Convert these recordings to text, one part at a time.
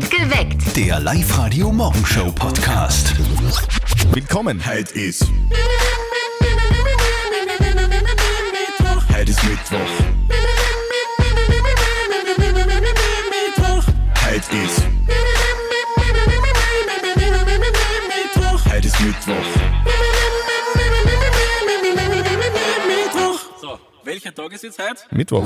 Geweckt. Der Live-Radio-Morgenshow-Podcast. Willkommen. Heute ist. Heute ist Mittwoch. Tag ist jetzt heute? Mittwoch.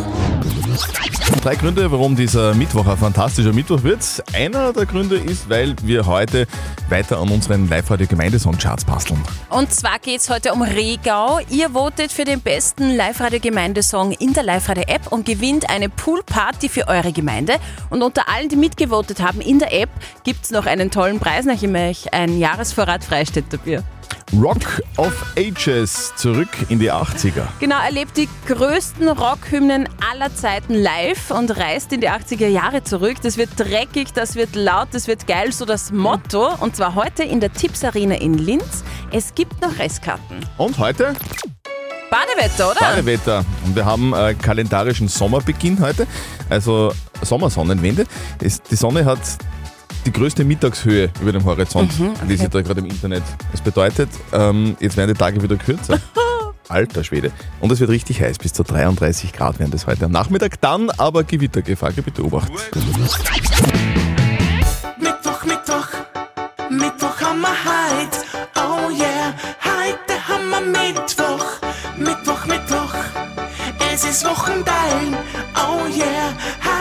Drei Gründe, warum dieser Mittwoch ein fantastischer Mittwoch wird. Einer der Gründe ist, weil wir heute weiter an unseren Live-Radio-Gemeindesong-Charts basteln. Und zwar geht es heute um Regau. Ihr votet für den besten Live-Radio-Gemeindesong in der Live-Radio-App und gewinnt eine Poolparty für eure Gemeinde. Und unter allen, die mitgevotet haben in der App, gibt es noch einen tollen Preis, nämlich ein Jahresvorrat Freistädter Bier. Rock of Ages, zurück in die 80er. Genau, erlebt die größten Rockhymnen aller Zeiten live und reist in die 80er Jahre zurück. Das wird dreckig, das wird laut, das wird geil, so das Motto. Und zwar heute in der Tipps Arena in Linz. Es gibt noch Restkarten. Und heute Badewetter, oder? Badewetter. Und wir haben äh, kalendarischen Sommerbeginn heute, also Sommersonnenwende. Es, die Sonne hat die größte Mittagshöhe über dem Horizont, lese ich da gerade im Internet. Das bedeutet, ähm, jetzt werden die Tage wieder kürzer. Alter Schwede. Und es wird richtig heiß, bis zu 33 Grad werden das heute am Nachmittag. Dann aber Gewittergefahr, bitte Obacht. Mittwoch, Mittwoch, Mittwoch haben wir heut. Oh yeah, heute haben wir Mittwoch. Mittwoch, Mittwoch, es ist Wochenteil. Oh yeah, heute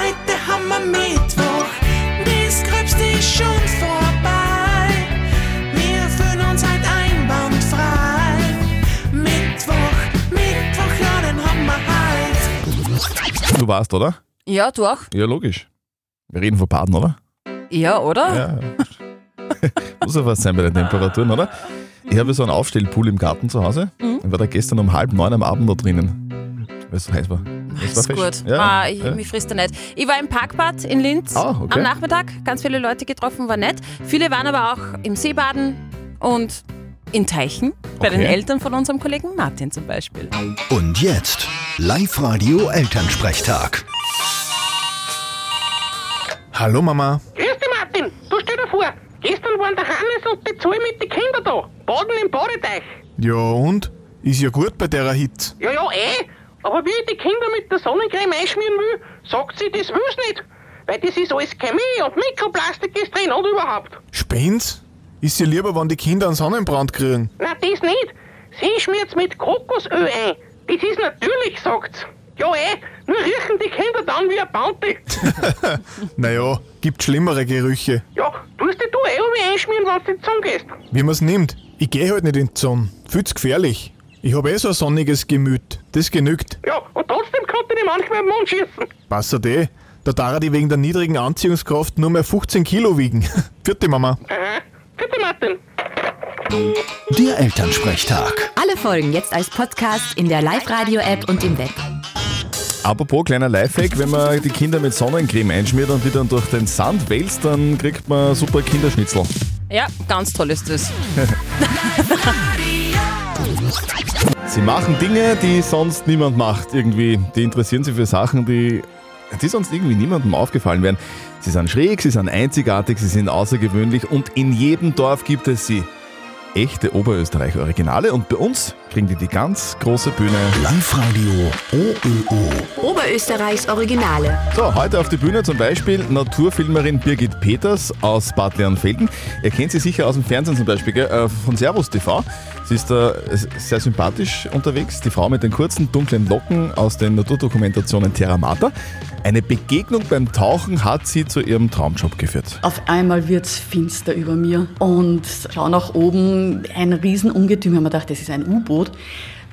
Du warst, oder? Ja, du auch? Ja, logisch. Wir reden von Baden, oder? Ja, oder? Ja. Muss ja was sein bei den Temperaturen, oder? Ich habe so einen Aufstellpool im Garten zu Hause. Ich war da gestern um halb neun am Abend da drinnen. Weil es so heiß war. Das ist gut. Ja, ah, ich, ja. Mich frisst er nicht. Ich war im Parkbad in Linz Ah, okay. am Nachmittag. Ganz viele Leute getroffen, war nett. Viele waren aber auch im Seebaden und in Teichen. Bei den Okay. Eltern von unserem Kollegen Martin zum Beispiel. Und jetzt Live-Radio-Elternsprechtag. Hallo Mama. Grüß dich, Martin. Du stell dir vor, gestern waren der Hannes und die Zoe mit den Kindern da. Baden im Badeteich. Ja und? Ist ja gut bei der Hitze. Ja, ja, eh. Aber wie ich die Kinder mit der Sonnencreme einschmieren will, sagt sie, das will's nicht. Weil das ist alles Chemie und Mikroplastik ist drin und überhaupt. Spinnt's? Ist ja lieber, wenn die Kinder einen Sonnenbrand kriegen. Na, das nicht. Sie schmiert's mit Kokosöl ein. Das ist natürlich, sagt's. Ja, eh. Nur riechen die Kinder dann wie ein Bounty. Naja, gibt schlimmere Gerüche. ja, tust dich du eh wie einschmieren, wenn du in die Zunge gehst. Wie man's nimmt. Ich geh halt nicht in die Sonne. Zu gefährlich. Ich hab eh so ein sonniges Gemüt. Das genügt. Ja, und trotzdem konnte ich manchmal im Mund schießen. Passert eh. Da darf die wegen der niedrigen Anziehungskraft nur mehr 15 Kilo wiegen. Vierte Mama. Aha. Bitte, Martin. Der Elternsprechtag. Alle Folgen jetzt als Podcast in der Live-Radio-App und im Web. Apropos kleiner Lifehack, wenn man die Kinder mit Sonnencreme einschmiert und die dann durch den Sand wälzt, dann kriegt man super Kinderschnitzel. Ja, ganz toll ist das. Sie machen Dinge, die sonst niemand macht. Irgendwie, die interessieren sich für Sachen, die, die sonst irgendwie niemandem aufgefallen wären. Sie sind schräg, sie sind einzigartig, sie sind außergewöhnlich und in jedem Dorf gibt es sie. Echte Oberösterreich-Originale und bei uns kriegen die die ganz große Bühne. Live-Radio OÖO. Oberösterreichs Originale. So, heute auf die Bühne zum Beispiel Naturfilmerin Birgit Peters aus Bad Leonfelden. Ihr kennt sie sicher aus dem Fernsehen zum Beispiel, gell? äh, von Servus TV. Sie ist da äh, sehr sympathisch unterwegs, die Frau mit den kurzen, dunklen Locken aus den Naturdokumentationen Terra Mata. Eine Begegnung beim Tauchen hat sie zu ihrem Traumjob geführt. Auf einmal wird's finster über mir und schau nach oben, ein Riesenungetüm. Ich habe mir gedacht, das ist ein U-Boot.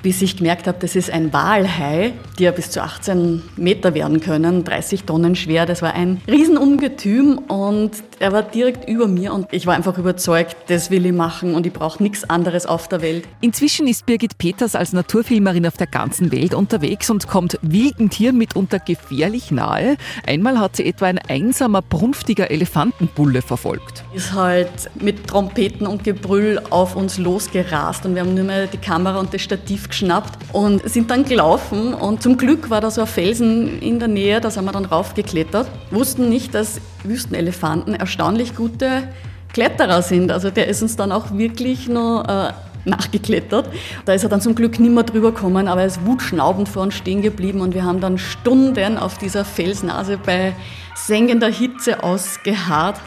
Bis ich gemerkt habe, das ist ein Walhai, die ja bis zu 18 Meter werden können, 30 Tonnen schwer. Das war ein Riesenungetüm und er war direkt über mir und ich war einfach überzeugt, das will ich machen und ich brauche nichts anderes auf der Welt. Inzwischen ist Birgit Peters als Naturfilmerin auf der ganzen Welt unterwegs und kommt wilden Tieren mitunter gefährlich nahe. Einmal hat sie etwa ein einsamer, brunftiger Elefantenbulle verfolgt. Ist halt mit Trompeten und Gebrüll auf uns losgerast und wir haben nur mehr die Kamera und das Stativ geschnappt und sind dann gelaufen. Und zum Glück war da so ein Felsen in der Nähe, da sind wir dann raufgeklettert. Wussten nicht, dass Wüstenelefanten erstaunlich gute Kletterer sind. Also der ist uns dann auch wirklich noch äh, nachgeklettert. Da ist er dann zum Glück nicht mehr drüber gekommen, aber er ist wutschnaubend vor uns stehen geblieben und wir haben dann Stunden auf dieser Felsnase bei sengender Hitze ausgeharrt,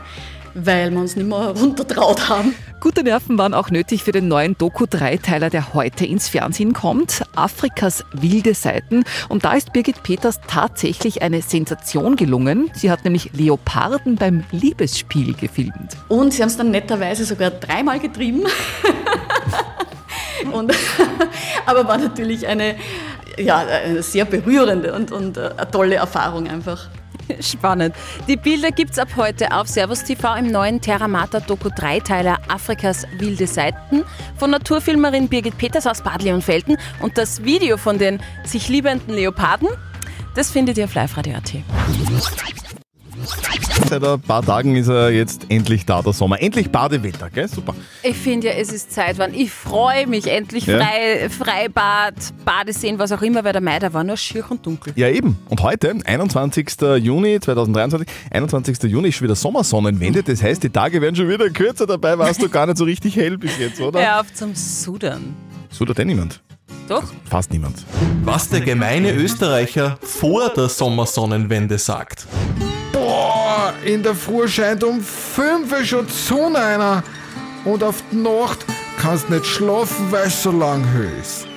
weil wir uns nicht mehr runtertraut haben. Gute Nerven waren auch nötig für den neuen Doku-Dreiteiler, der heute ins Fernsehen kommt. Afrikas wilde Seiten. Und da ist Birgit Peters tatsächlich eine Sensation gelungen. Sie hat nämlich Leoparden beim Liebesspiel gefilmt. Und sie haben es dann netterweise sogar dreimal getrieben. und, aber war natürlich eine, ja, eine sehr berührende und, und äh, eine tolle Erfahrung einfach. Spannend. Die Bilder gibt's ab heute auf Servus TV im neuen Terramata Doku Dreiteiler Afrikas wilde Seiten von Naturfilmerin Birgit Peters aus Bad Leonfelden und das Video von den sich liebenden Leoparden, das findet ihr auf liveradio.at. Seit ein paar Tagen ist er jetzt endlich da, der Sommer. Endlich Badewetter, gell? Super. Ich finde ja, es ist Zeit, wann ich freue mich endlich Ja. frei, Freibad, Badeseen, was auch immer, weil der Mai, da war nur schier und dunkel. Ja, eben. Und heute, 21. Juni 2023, 21. Juni ist schon wieder Sommersonnenwende. Das heißt, die Tage werden schon wieder kürzer. Dabei warst du gar nicht so richtig hell bis jetzt, oder? Hör auf zum Sudern. So tut eh niemand. Doch? Fast niemand. Was der gemeine Österreicher vor der Sommersonnenwende sagt. Boah, in der Früh scheint um 5 Uhr schon die Sonne einer. Und auf die Nacht kannst nicht schlafen, weil es so lang ist.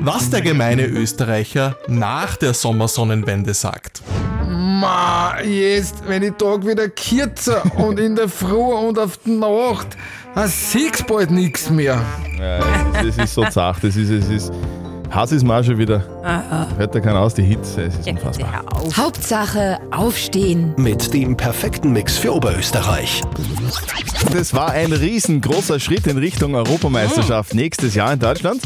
Was der gemeine Österreicher nach der Sommersonnenwende sagt. Ma, jetzt, wenn die Tag wieder kürzer und in der Früh und auf die Nacht, dann siehst bald nichts mehr. Ja, das ist so zart. Das ist, es ist. Hass ist mal schon wieder. Aha. Hört da keiner aus, die Hitze. Es ist unfassbar. Hauptsache aufstehen. Mit dem perfekten Mix für Oberösterreich. Das war ein riesengroßer Schritt in Richtung Europameisterschaft nächstes Jahr in Deutschland.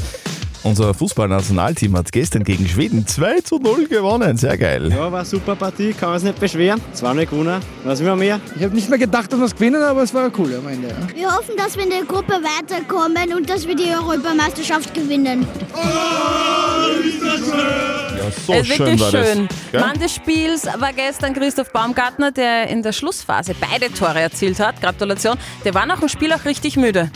Unser Fußballnationalteam hat gestern gegen Schweden 2 zu 0 gewonnen. Sehr geil. Ja, war eine super Partie, kann man sich nicht beschweren. Zwei nicht gewonnen. Was will man mehr? Ich habe nicht mehr gedacht, dass wir es gewinnen, aber es war cool am Ende. Ja. Wir hoffen, dass wir in der Gruppe weiterkommen und dass wir die Europameisterschaft gewinnen. Ja, so es ist schön wirklich war das. schön. Gell? Mann des Spiels war gestern Christoph Baumgartner, der in der Schlussphase beide Tore erzielt hat. Gratulation. Der war nach dem Spiel auch richtig müde.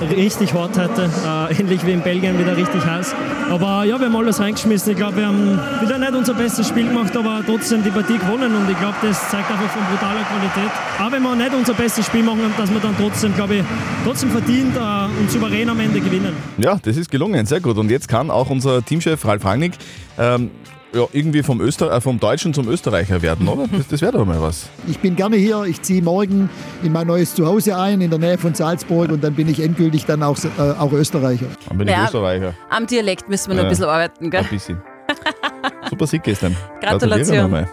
Richtig hart heute, äh, ähnlich wie in Belgien, wieder richtig heiß. Aber ja, wir haben alles reingeschmissen. Ich glaube, wir haben wieder nicht unser bestes Spiel gemacht, aber trotzdem die Partie gewonnen und ich glaube, das zeigt einfach von brutaler Qualität. Auch wenn wir nicht unser bestes Spiel machen, dass wir dann trotzdem, glaube ich, trotzdem verdient äh, und souverän am Ende gewinnen. Ja, das ist gelungen, sehr gut. Und jetzt kann auch unser Teamchef Ralf Rangnick ähm, ja, irgendwie vom, Öster äh, vom Deutschen zum Österreicher werden, oder? Das, das wäre doch mal was. Ich bin gerne hier. Ich ziehe morgen in mein neues Zuhause ein, in der Nähe von Salzburg und dann bin ich endgültig dann auch, äh, auch Österreicher. Dann bin Ja. ich Österreicher. Am Dialekt müssen wir noch Ja. ein bisschen arbeiten, gell? Ein bisschen. Super Sieg gestern. Gratulation. Gratuliere nochmal.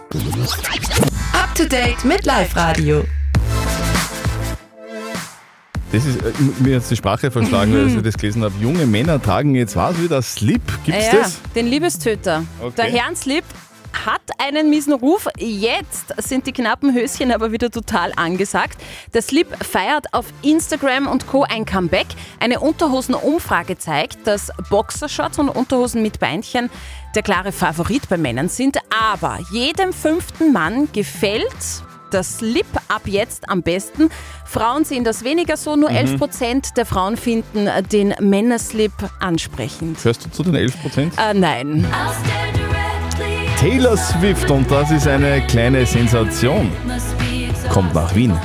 Up to date mit Live Radio. Das ist, äh, mir hat die Sprache verschlagen, Mhm. als ich das gelesen habe. Junge Männer tragen jetzt was wieder Slip. Gibt's ja, das? den Liebestöter. Okay. Der Herrnslip hat einen miesen Ruf. Jetzt sind die knappen Höschen aber wieder total angesagt. Der Slip feiert auf Instagram und Co. ein Comeback. Eine Unterhosenumfrage zeigt, dass Boxershorts und Unterhosen mit Beinchen der klare Favorit bei Männern sind. Aber jedem fünften Mann gefällt das Slip ab jetzt am besten. Frauen sehen das weniger so, nur Mhm. 11% der Frauen finden den Männerslip ansprechend. Hörst du zu den 11 Prozent? Äh, nein. Taylor Swift und das ist eine kleine Sensation. Kommt nach Wien.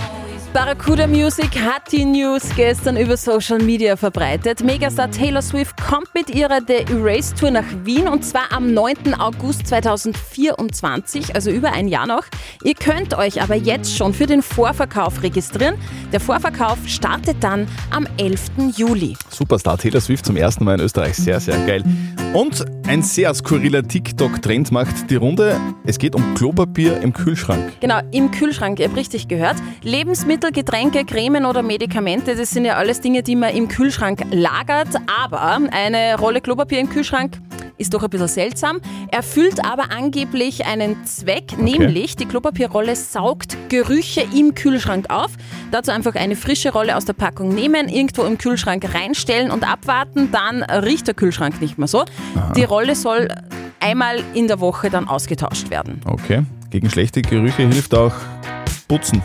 Barracuda Music hat die News gestern über Social Media verbreitet. Megastar Taylor Swift kommt mit ihrer The Erase Tour nach Wien und zwar am 9. August 2024, also über ein Jahr noch. Ihr könnt euch aber jetzt schon für den Vorverkauf registrieren. Der Vorverkauf startet dann am 11. Juli. Superstar Taylor Swift zum ersten Mal in Österreich. Sehr, sehr geil. Und ein sehr skurriler TikTok-Trend macht die Runde. Es geht um Klopapier im Kühlschrank. Genau, im Kühlschrank, ihr habt richtig gehört. Lebensmittel, Getränke, Cremen oder Medikamente, das sind ja alles Dinge, die man im Kühlschrank lagert. Aber eine Rolle Klopapier im Kühlschrank ist doch ein bisschen seltsam, erfüllt aber angeblich einen Zweck, nämlich die Klopapierrolle saugt Gerüche im Kühlschrank auf. Dazu einfach eine frische Rolle aus der Packung nehmen, irgendwo im Kühlschrank reinstellen und abwarten, dann riecht der Kühlschrank nicht mehr so. Die Rolle soll einmal in der Woche dann ausgetauscht werden. Okay. Gegen schlechte Gerüche hilft auch Putzen.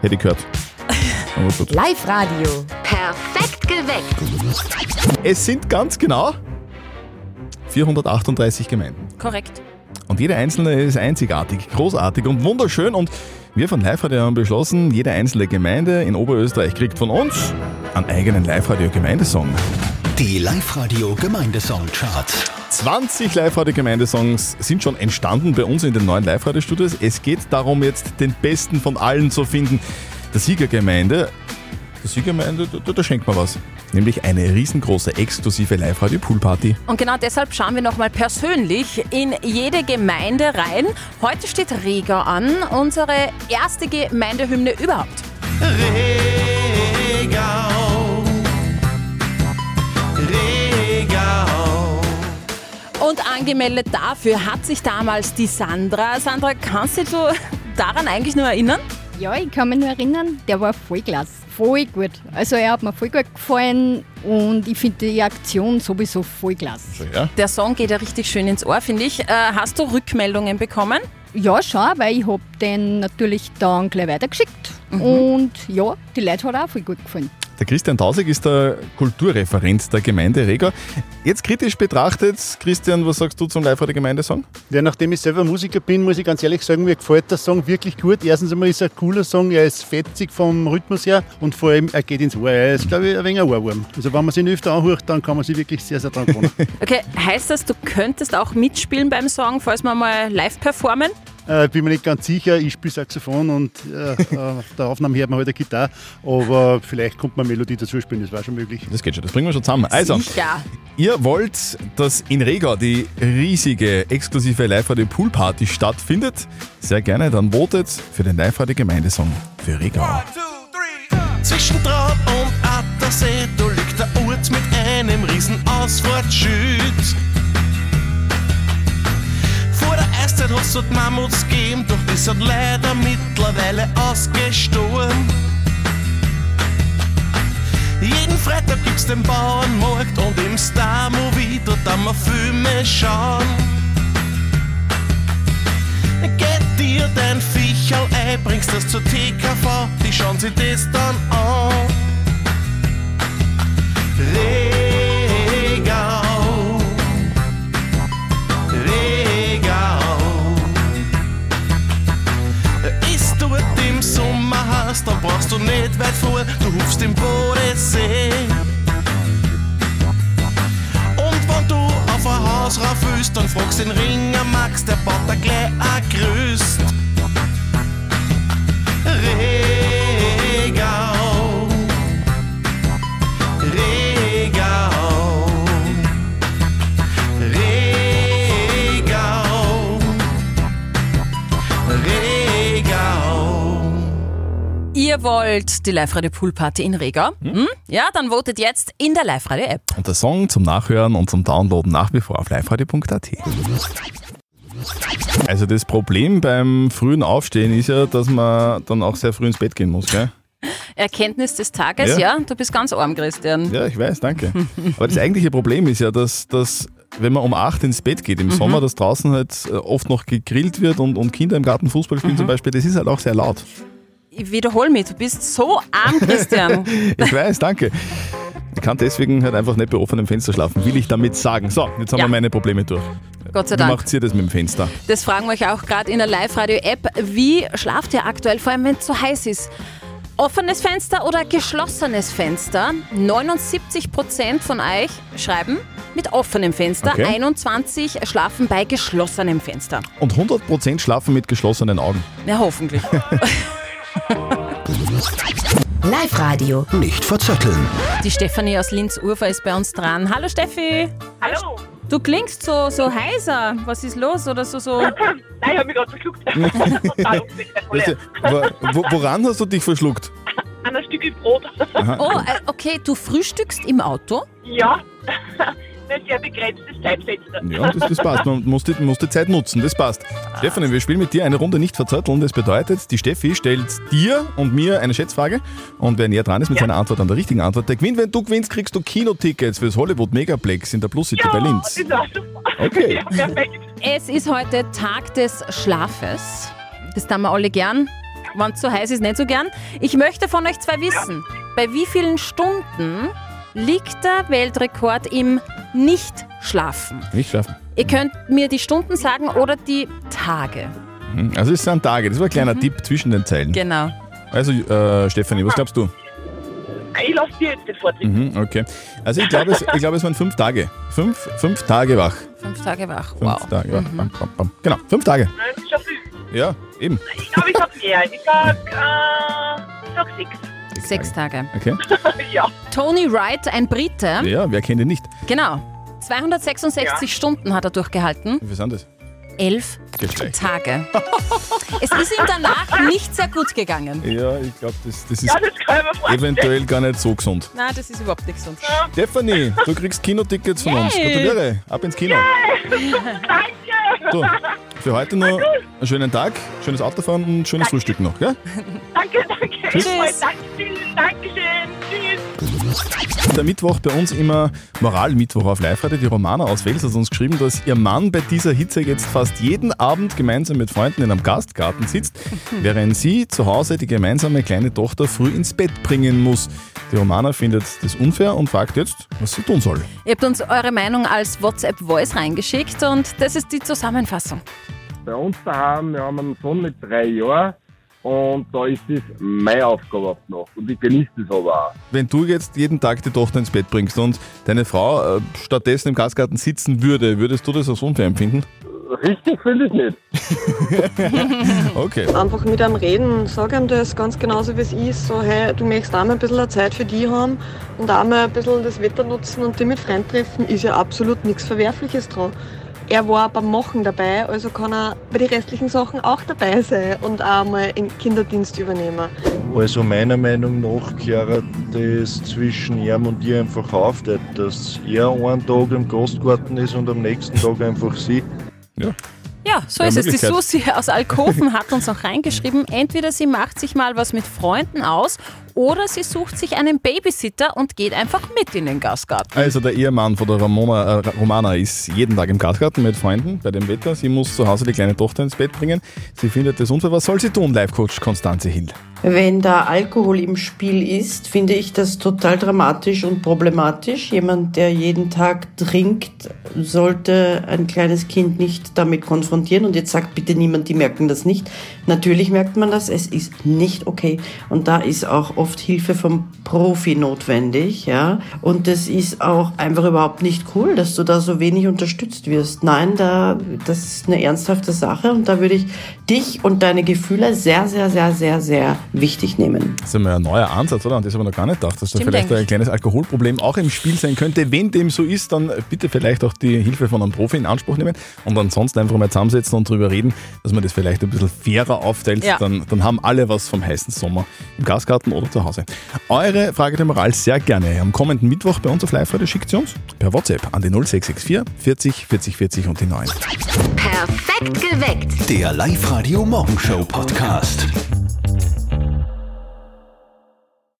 Hätte ich gehört. Aber gut. Live-Radio. Perfekt geweckt. Es sind ganz genau 438 Gemeinden. Korrekt. Und jede einzelne ist einzigartig, großartig und wunderschön. Und wir von Live-Radio haben beschlossen, jede einzelne Gemeinde in Oberösterreich kriegt von uns einen eigenen Live-Radio-Gemeindesong. Die Live-Radio Gemeindesong-Charts. 20 Live-Radio-Gemeindesongs sind schon entstanden bei uns in den neuen Live-Radio-Studios. Es geht darum, jetzt den besten von allen zu finden. Der Siegergemeinde, der Siegergemeinde, da, da schenkt man was. Nämlich eine riesengroße exklusive Live-Radio-Poolparty. Und genau deshalb schauen wir nochmal persönlich in jede Gemeinde rein. Heute steht Regau an, unsere erste Gemeindehymne überhaupt. Regau. Regau. Und angemeldet dafür hat sich damals die Sandra. Sandra, kannst du dich daran eigentlich nur erinnern? Ja, ich kann mich nur erinnern, der war voll klasse. Voll gut. Also er hat mir voll gut gefallen und ich finde die Aktion sowieso voll klasse. Ja. Der Song geht ja richtig schön ins Ohr, finde ich. Äh, hast du Rückmeldungen bekommen? Ja, schon, weil ich habe den natürlich dann gleich weitergeschickt. Und ja, die Leute hat auch voll gut gefallen. Der Christian Tausig ist der Kulturreferent der Gemeinde Rega. Jetzt kritisch betrachtet, Christian, was sagst du zum Live-Radio-Gemeindesong? Ja, nachdem ich selber Musiker bin, muss ich ganz ehrlich sagen, mir gefällt der Song wirklich gut. Erstens einmal ist er ein cooler Song, er ist fetzig vom Rhythmus her und vor allem, er geht ins Ohr. Er ist, glaube ich, ein wenig ein Ohrwurm. Also wenn man sich ihn öfter anhört, dann kann man sich wirklich sehr, sehr dran gewöhnen. Okay, heißt das, du könntest auch mitspielen beim Song, falls wir mal live performen? Äh, bin mir nicht ganz sicher, ich spiele Saxophon und äh, äh, auf der Aufnahme hört man halt eine Gitarre, aber vielleicht kommt man Melodie dazu spielen, das war schon möglich. Das geht schon, das bringen wir schon zusammen. Also, Sicher. ihr wollt, dass in Rega die riesige exklusive Live-Radio-Poolparty stattfindet? Sehr gerne, dann votet für den Live-Radio-Gemeindesong für Rega. Zwischen Traub und Attersee, da liegt der Ort mit einem riesen Ausfahrtsschild. Hat's dort Mammuts gegeben, doch die sind leider mittlerweile ausgestorben. Jeden Freitag gibt's den Bauernmarkt und im Star-Movie, dort haben wir Filme schauen. Geht dir dein Viecherl ein, bringst das zur TKV, die schauen sich das dann an. Regau, Sommerhaus, dann brauchst du nicht weit vor, du hupfst im Bodensee. Und wenn du auf ein Haus rauf willst, dann fragst den Ringer Max, der baut Wollt die Live-Radio-Poolparty in Rega? Hm? Ja, dann votet jetzt in der Live-Radio-App. Und der Song zum Nachhören und zum Downloaden nach wie vor auf liveradio.at. Also das Problem beim frühen Aufstehen ist ja, dass man dann auch sehr früh ins Bett gehen muss, gell? Erkenntnis des Tages, ja. Ja. Du bist ganz arm, Christian. Ja, ich weiß, danke. Aber das eigentliche Problem ist ja, dass, dass wenn man um 8 ins Bett geht im Mhm. Sommer, dass draußen halt äh, oft noch gegrillt wird und, und Kinder im Garten Fußball spielen zum Beispiel, das ist halt auch sehr laut. Ich wiederhole mich, du bist so arm, Christian. Ich weiß, danke. Ich kann deswegen halt einfach nicht bei offenem Fenster schlafen, will ich damit sagen. So, jetzt haben Ja. wir meine Probleme durch. Gott sei Wie Dank. macht ihr das mit dem Fenster? Das fragen wir euch auch gerade in der Live-Radio-App. Wie schlaft ihr aktuell, vor allem wenn es so heiß ist? Offenes Fenster oder geschlossenes Fenster? 79% von euch schreiben mit offenem Fenster, Okay. 21 schlafen bei geschlossenem Fenster. Und 100% schlafen mit geschlossenen Augen. Ja, hoffentlich. Live-Radio. Nicht verzetteln. Die Stefanie aus Linz-Urfer ist bei uns dran. Hallo Steffi. Hallo. Du klingst so, so heiser. Was ist los? Oder so, so. Nein, ich habe mich gerade verschluckt. Weißt du, wo, wo, woran hast du dich verschluckt? An ein Stück Brot. Aha. Oh, äh, okay, du frühstückst im Auto? Ja. Ein sehr begrenztes Zeitfenster. Ja, das, das passt. Man muss die, muss die Zeit nutzen, das passt. Stefanie, wir spielen mit dir eine Runde nicht verzötteln. Das bedeutet, die Steffi stellt dir und mir eine Schätzfrage und wer näher dran ist mit seiner Antwort an der richtigen Antwort, der gewinnt. Wenn du gewinnst, kriegst du Kinotickets fürs Hollywood Megaplex in der Plus City bei Linz. Das ist auch super. Okay. Ja, perfekt. Es ist heute Tag des Schlafes. Das tun wir alle gern. Wenn es zu heiß ist, nicht so gern. Ich möchte von euch zwei wissen, bei wie vielen Stunden liegt der Weltrekord im Nicht-Schlafen? Nicht schaffen. Ihr könnt mir die Stunden sagen oder die Tage. Mhm. Also es sind Tage, das war ein kleiner Tipp zwischen den Zeilen. Genau. Also äh, Stefanie, was glaubst du? Ich lasse dir jetzt den Vortritt. Mhm, okay. Also ich glaube, es, ich glaube, es waren fünf Tage. Fünf, fünf Tage wach. Fünf Tage wach. Fünf Wow. Tage wach. Bam, bam, bam. Genau, fünf Tage. Nein, das ist schon viel. Ja, eben. Ich glaube, ich sag mehr. Ich sag, äh, ich sag sechs. Sechs Tage. Okay. ja. Tony Wright, ein Brite. Ja, wer kennt ihn nicht? Genau. 266 Stunden hat er durchgehalten. Wie viel sind das? Elf Geht gleich. Tage. es ist ihm danach nicht sehr gut gegangen. Ja, ich glaube, das, das ist Ja, das kann ich mir vorstellen. eventuell gar nicht so gesund. Nein, das ist überhaupt nicht gesund. Stefanie, du kriegst Kinotickets von uns. Yay. Gratuliere, ab ins Kino. So, für heute noch einen schönen Tag, schönes Autofahren und ein schönes Frühstück noch. Gell? Danke, danke. Tschüss. Danke, Dankeschön. Tschüss. Der Mittwoch bei uns immer Moralmittwoch auf Live-Radio. Die Romana aus Wels hat uns geschrieben, dass ihr Mann bei dieser Hitze jetzt fast jeden Abend gemeinsam mit Freunden in einem Gastgarten sitzt, während sie zu Hause die gemeinsame kleine Tochter früh ins Bett bringen muss. Die Romana findet das unfair und fragt jetzt, was sie tun soll. Ihr habt uns eure Meinung als WhatsApp-Voice reingeschickt und das ist die Zusammenfassung. Bei uns daheim, wir haben einen Sohn mit drei Jahren und da ist das meine Aufgabe auf die Nacht und ich genieße das aber auch. Wenn du jetzt jeden Tag die Tochter ins Bett bringst und deine Frau äh, stattdessen im Gastgarten sitzen würde, würdest du das als unfair empfinden? Richtig finde ich nicht. Okay. Einfach mit einem reden, sag ihm das ganz genauso wie es ist. So, hey, du möchtest auch mal ein bisschen Zeit für die haben und auch mal ein bisschen das Wetter nutzen und dich mit Freunden treffen, ist ja absolut nichts Verwerfliches dran. Er war beim Machen dabei, also kann er bei den restlichen Sachen auch dabei sein und auch mal einen Kinderdienst übernehmen. Also meiner Meinung nach klärt das zwischen ihm und ihr einfach auf, dass er einen Tag im Gastgarten ist und am nächsten Tag einfach sie. Ja. Ja, so Ja, ist es. Die. Susi aus Alkoven hat uns noch reingeschrieben, entweder sie macht sich mal was mit Freunden aus oder sie sucht sich einen Babysitter und geht einfach mit in den Gastgarten. Also der Ehemann von der Ramona, äh, Romana ist jeden Tag im Gastgarten mit Freunden bei dem Wetter. Sie muss zu Hause die kleine Tochter ins Bett bringen. Sie findet das unfair. Was soll sie tun, Live-Coach Konstanze Hill? Wenn da Alkohol im Spiel ist, finde ich das total dramatisch und problematisch. Jemand, der jeden Tag trinkt, sollte ein kleines Kind nicht damit konfrontieren. Und jetzt sagt bitte niemand, die merken das nicht. Natürlich merkt man das, es ist nicht okay. Und da ist auch oft Hilfe vom Profi notwendig, ja. Und das ist auch einfach überhaupt nicht cool, dass du da so wenig unterstützt wirst. Nein, da, das ist eine ernsthafte Sache und da würde ich dich und deine Gefühle sehr, sehr, sehr, sehr, sehr wichtig nehmen. Das ist ja mal ein neuer Ansatz, oder? Und das habe ich noch gar nicht gedacht, dass da Stimmt vielleicht ein kleines Alkoholproblem auch im Spiel sein könnte. Wenn dem so ist, dann bitte vielleicht auch die Hilfe von einem Profi in Anspruch nehmen und ansonsten einfach mal zusammensetzen und drüber reden, dass man das vielleicht ein bisschen fairer aufteilt. Ja. Dann, dann haben alle was vom heißen Sommer im Gasgarten oder zu Hause. Eure Frage der Moral sehr gerne. Am kommenden Mittwoch bei uns auf Live-Radio schickt sie uns per WhatsApp an die 0664 40 40 40 und die 9. Perfekt geweckt. Der Live-Radio Morgenshow Podcast.